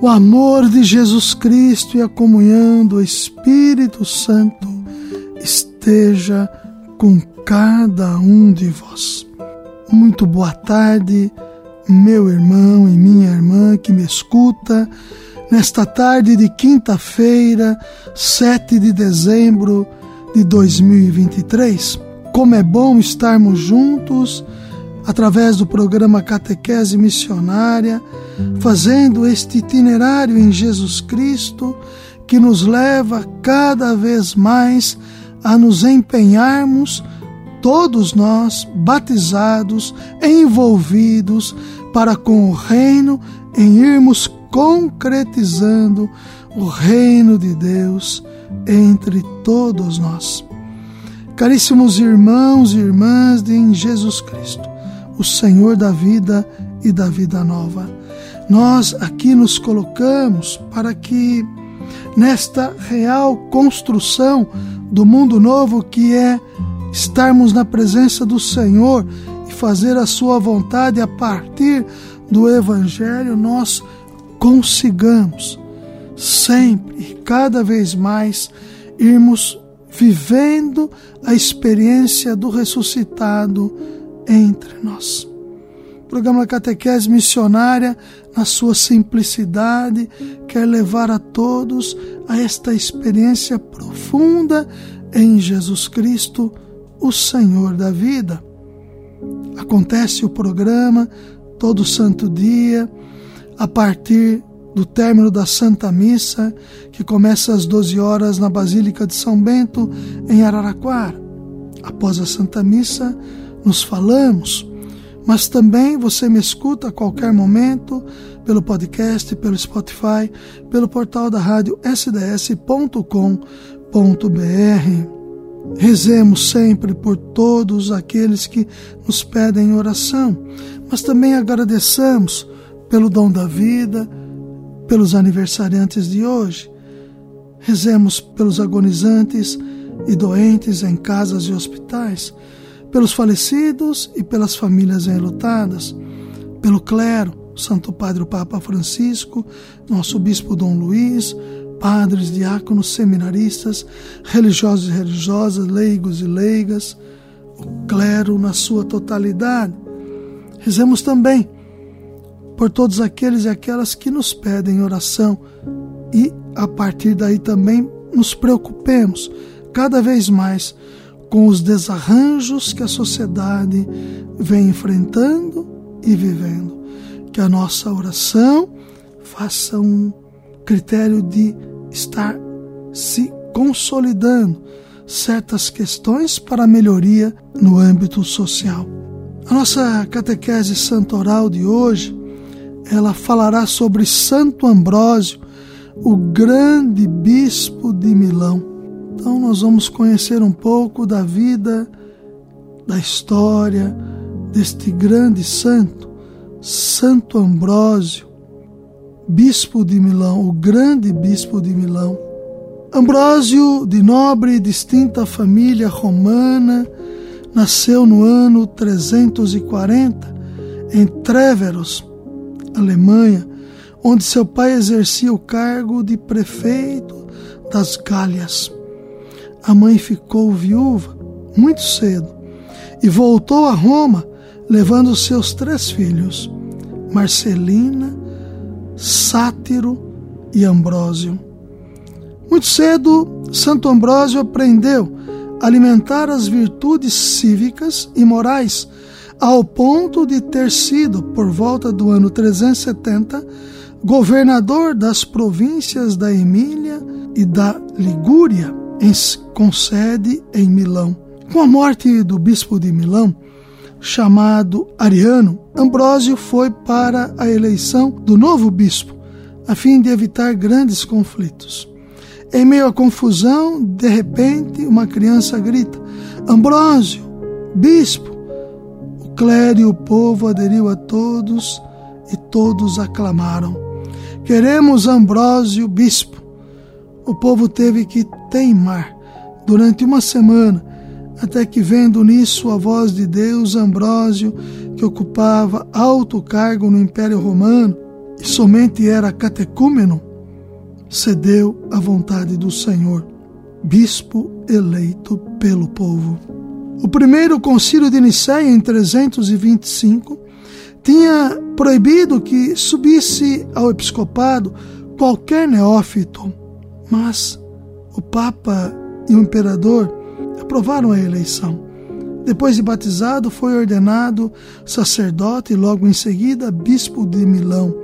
o amor de Jesus Cristo e a comunhão do Espírito Santo esteja com cada um de vós. Muito boa tarde, meu irmão e minha irmã que me escuta, nesta tarde de quinta-feira, 7 de dezembro de 2023. Como é bom estarmos juntos através do programa Catequese Missionária, fazendo este itinerário em Jesus Cristo que nos leva cada vez mais a nos empenharmos, todos nós batizados, envolvidos para com o reino, em irmos concretizando o reino de Deus entre todos nós. Caríssimos irmãos e irmãs de Jesus Cristo, o Senhor da vida e da vida nova. Nós aqui nos colocamos para que nesta real construção do mundo novo que é estarmos na presença do Senhor e fazer a sua vontade a partir do evangelho, nós consigamos sempre e cada vez mais irmos vivendo a experiência do ressuscitado entre nós. O programa Catequese Missionária, na sua simplicidade, quer levar a todos a esta experiência profunda em Jesus Cristo, o Senhor da vida. Acontece o programa todo santo dia, a partir do término da Santa Missa, que começa às 12 horas na Basílica de São Bento, em Araraquara. Após a Santa Missa, nos falamos, mas também você me escuta a qualquer momento pelo podcast, pelo Spotify, pelo portal da rádio sds.com.br. Rezemos sempre por todos aqueles que nos pedem oração, mas também agradeçamos pelo dom da vida, pelos aniversariantes de hoje. Rezemos pelos agonizantes e doentes em casas e hospitais pelos falecidos e pelas famílias enlutadas, pelo clero, Santo Padre o Papa Francisco, nosso Bispo Dom Luiz, padres, diáconos, seminaristas, religiosos e religiosas, leigos e leigas, o clero na sua totalidade. Rezemos também por todos aqueles e aquelas que nos pedem oração e, a partir daí, também nos preocupemos cada vez mais com os desarranjos que a sociedade vem enfrentando e vivendo. Que a nossa oração faça um critério de estar se consolidando certas questões para melhoria no âmbito social. A nossa catequese santoral de hoje, ela falará sobre Santo Ambrósio, o grande bispo de Milão. Então, nós vamos conhecer um pouco da vida, da história deste grande santo, Santo Ambrósio, bispo de Milão, o grande bispo de Milão. Ambrósio, de nobre e distinta família romana, nasceu no ano 340 em Treveros, Alemanha, onde seu pai exercia o cargo de prefeito das Gálias a mãe ficou viúva muito cedo e voltou a Roma levando seus três filhos, Marcelina, Sátiro e Ambrósio. Muito cedo, Santo Ambrósio aprendeu a alimentar as virtudes cívicas e morais, ao ponto de ter sido, por volta do ano 370, governador das províncias da Emília e da Ligúria com sede em Milão. Com a morte do bispo de Milão, chamado Ariano, Ambrósio foi para a eleição do novo bispo, a fim de evitar grandes conflitos. Em meio à confusão, de repente, uma criança grita: Ambrósio, bispo! O clero e o povo aderiu a todos e todos aclamaram: Queremos Ambrósio, bispo! O povo teve que teimar durante uma semana, até que, vendo nisso a voz de Deus, Ambrósio, que ocupava alto cargo no Império Romano e somente era catecúmeno, cedeu à vontade do Senhor, bispo eleito pelo povo. O primeiro concílio de Nicéia, em 325, tinha proibido que subisse ao episcopado qualquer neófito, mas o Papa e o imperador aprovaram a eleição. Depois de batizado, foi ordenado sacerdote e logo em seguida bispo de Milão.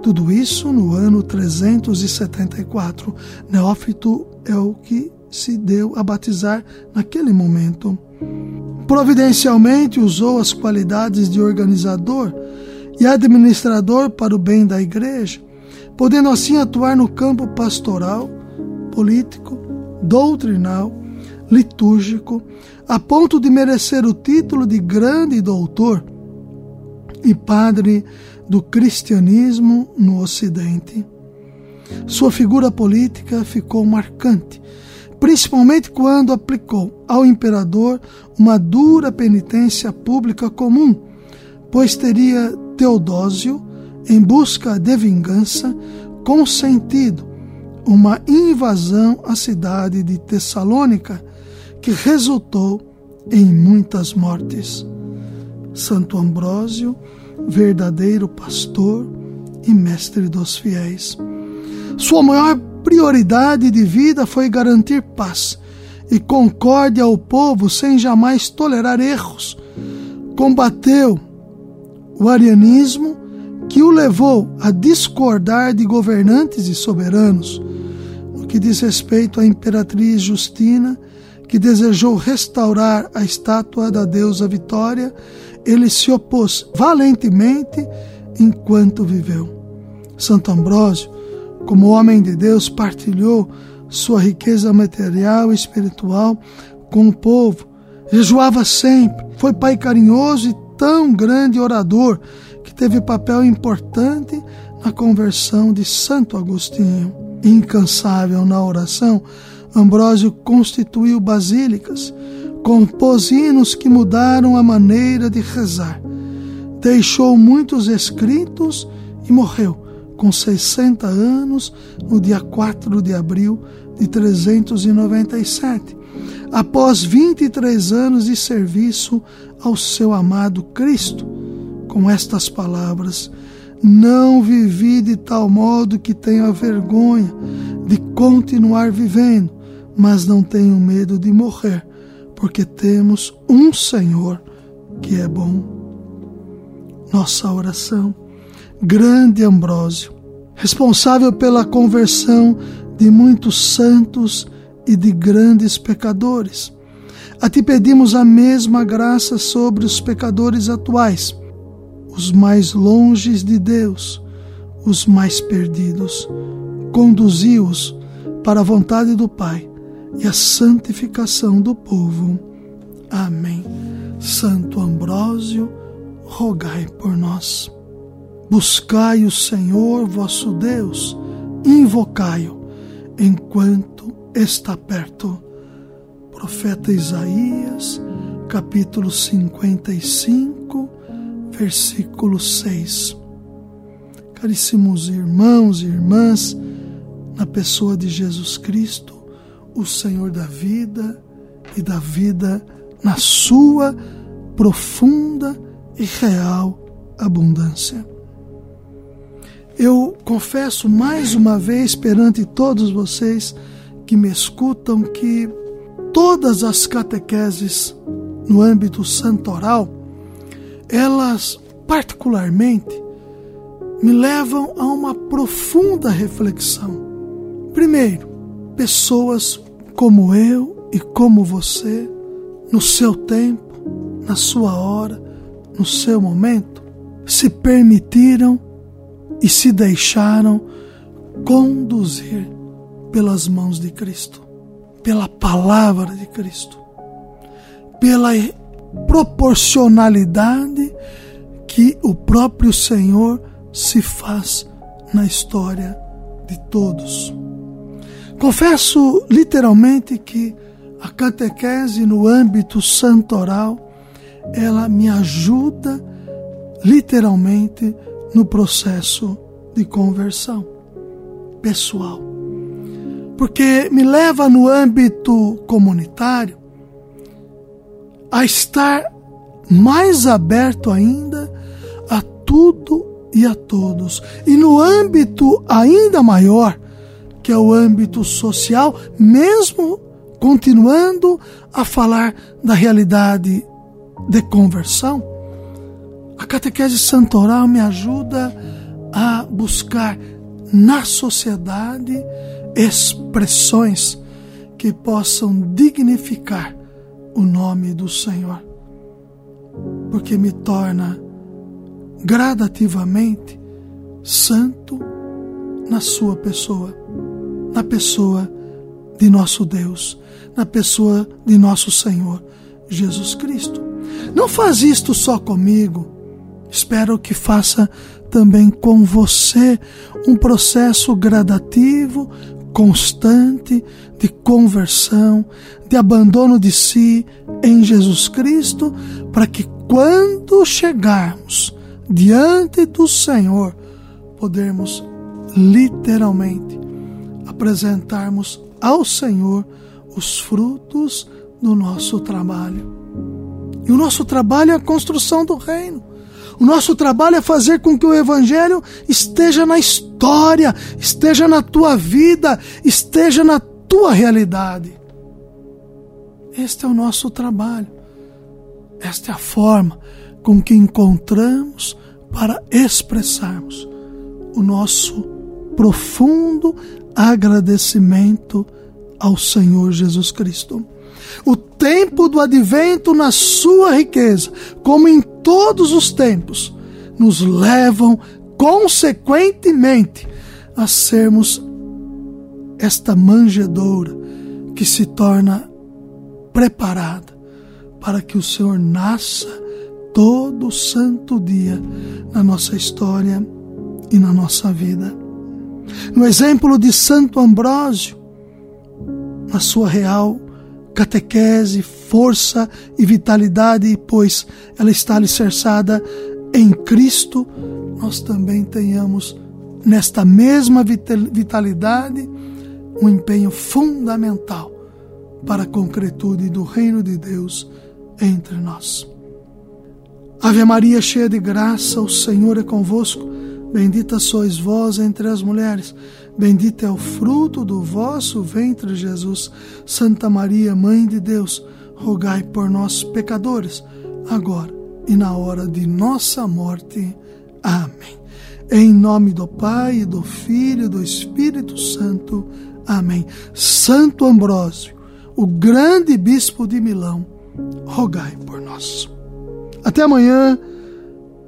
Tudo isso no ano 374. Neófito é o que se deu a batizar naquele momento. Providencialmente usou as qualidades de organizador e administrador para o bem da igreja, podendo assim atuar no campo pastoral, político, doutrinal, litúrgico, a ponto de merecer o título de grande doutor e padre do cristianismo no Ocidente. Sua figura política ficou marcante, principalmente quando aplicou ao imperador uma dura penitência pública comum, pois teria Teodósio, em busca de vingança, consentido uma invasão à cidade de Tessalônica, que resultou em muitas mortes. Santo Ambrósio, verdadeiro pastor e mestre dos fiéis. Sua maior prioridade de vida foi garantir paz e concórdia ao povo sem jamais tolerar erros. Combateu o arianismo que o levou a discordar de governantes e soberanos. Que diz respeito à imperatriz Justina, que desejou restaurar a estátua da deusa Vitória, ele se opôs valentemente enquanto viveu. Santo Ambrósio, como homem de Deus, partilhou sua riqueza material e espiritual com o povo, jejuava sempre, foi pai carinhoso e tão grande orador que teve papel importante na conversão de Santo Agostinho. Incansável na oração, Ambrósio constituiu basílicas, compôs hinos que mudaram a maneira de rezar. Deixou muitos escritos e morreu com 60 anos no dia 4 de abril de 397, após 23 anos de serviço ao seu amado Cristo, com estas palavras: Não vivi de tal modo que tenha vergonha de continuar vivendo, mas não tenho medo de morrer, porque temos um Senhor que é bom. Nossa oração, grande Ambrósio, responsável pela conversão de muitos santos e de grandes pecadores. A ti pedimos a mesma graça sobre os pecadores atuais, os mais longes de Deus, os mais perdidos. Conduzi-os para a vontade do Pai e a santificação do povo. Amém. Santo Ambrósio, rogai por nós. Buscai o Senhor vosso Deus, invocai-o enquanto está perto. Profeta Isaías, capítulo 55, versículo 6. Caríssimos irmãos e irmãs, na pessoa de Jesus Cristo, o Senhor da vida e da vida na sua profunda e real abundância. Eu confesso mais uma vez perante todos vocês que me escutam que todas as catequeses no âmbito santoral, elas particularmente me levam a uma profunda reflexão. Primeiro, pessoas como eu e como você, no seu tempo, na sua hora, no seu momento, se permitiram e se deixaram conduzir pelas mãos de Cristo, pela palavra de Cristo, pela proporcionalidade que o próprio Senhor se faz na história de todos. Confesso literalmente que a catequese no âmbito santoral, ela me ajuda literalmente no processo de conversão pessoal. Porque me leva no âmbito comunitário a estar mais aberto ainda a tudo e a todos. E no âmbito ainda maior, que é o âmbito social, mesmo continuando a falar da realidade de conversão, a catequese santoral me ajuda a buscar na sociedade expressões que possam dignificar o nome do Senhor, porque me torna gradativamente santo na sua pessoa, na pessoa de nosso Deus, na pessoa de nosso Senhor Jesus Cristo. Não faz isto só comigo, espero que faça também com você um processo gradativo, constante de conversão, de abandono de si em Jesus Cristo, para que quando chegarmos diante do Senhor, podermos literalmente apresentarmos ao Senhor os frutos do nosso trabalho. E o nosso trabalho é a construção do reino. O nosso trabalho é fazer com que o Evangelho esteja na história, esteja na tua vida, esteja na tua realidade. Este é o nosso trabalho. Esta é a forma com que encontramos para expressarmos o nosso profundo agradecimento ao Senhor Jesus Cristo. O tempo do advento, na sua riqueza, como em todos os tempos, nos levam consequentemente a sermos esta manjedoura que se torna preparada para que o Senhor nasça todo santo dia na nossa história e na nossa vida. No exemplo de Santo Ambrósio, na sua real catequese, força e vitalidade, pois ela está alicerçada em Cristo, nós também tenhamos nesta mesma vitalidade um empenho fundamental para a concretude do reino de Deus entre nós. Ave Maria, cheia de graça, o Senhor é convosco. Bendita sois vós entre as mulheres. Bendito é o fruto do vosso ventre, Jesus. Santa Maria, Mãe de Deus, rogai por nós, pecadores, agora e na hora de nossa morte. Amém. Em nome do Pai, do Filho e do Espírito Santo. Amém. Santo Ambrósio, o grande bispo de Milão, rogai por nós. Até amanhã,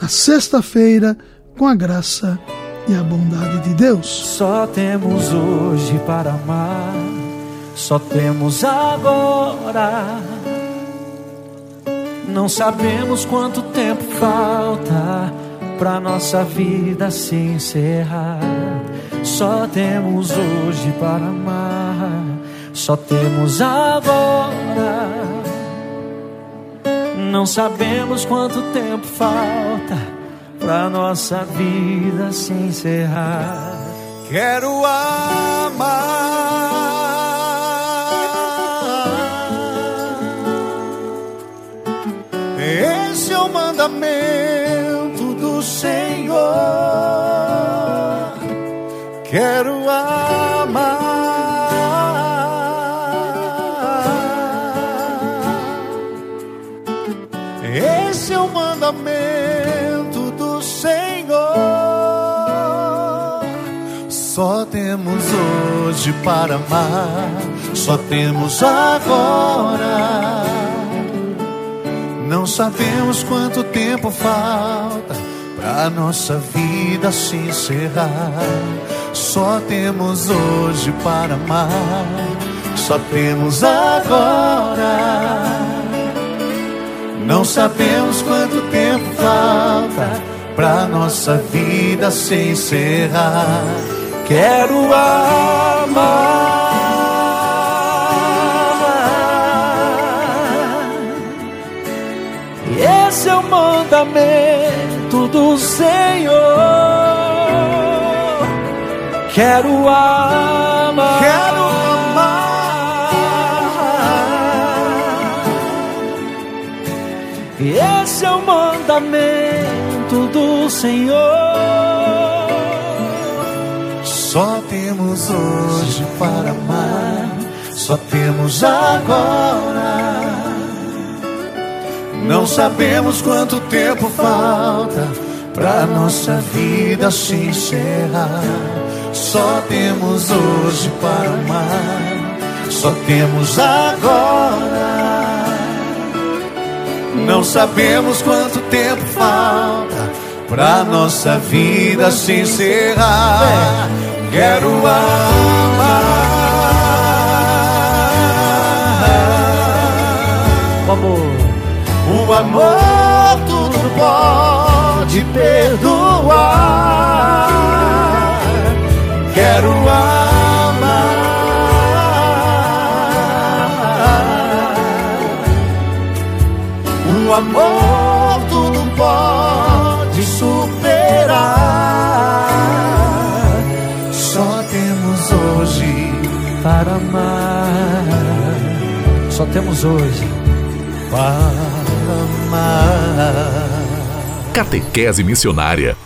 na sexta-feira, com a graça de e a bondade de Deus. Só temos hoje para amar, só temos agora. Não sabemos quanto tempo falta para nossa vida se encerrar. Só temos hoje para amar, só temos agora. Não sabemos quanto tempo falta pra nossa vida se encerrar. Quero amar. Esse é o mandamento do Senhor. Quero para amar, só temos agora. Não sabemos quanto tempo falta para nossa vida se encerrar. Só temos hoje para amar, só temos agora. Não sabemos quanto tempo falta pra nossa vida se encerrar. Quero amar. Esse é o mandamento do Senhor. Quero amar. Quero Esse é o mandamento do Senhor. Só temos hoje para amar, só temos agora. Não sabemos quanto tempo falta pra nossa vida se encerrar. Só temos hoje para amar, só temos agora. Não sabemos quanto tempo falta pra nossa vida se encerrar. Quero amar. O amor, O amor tudo pode perdoar. Só temos hoje. para amar. Catequese Missionária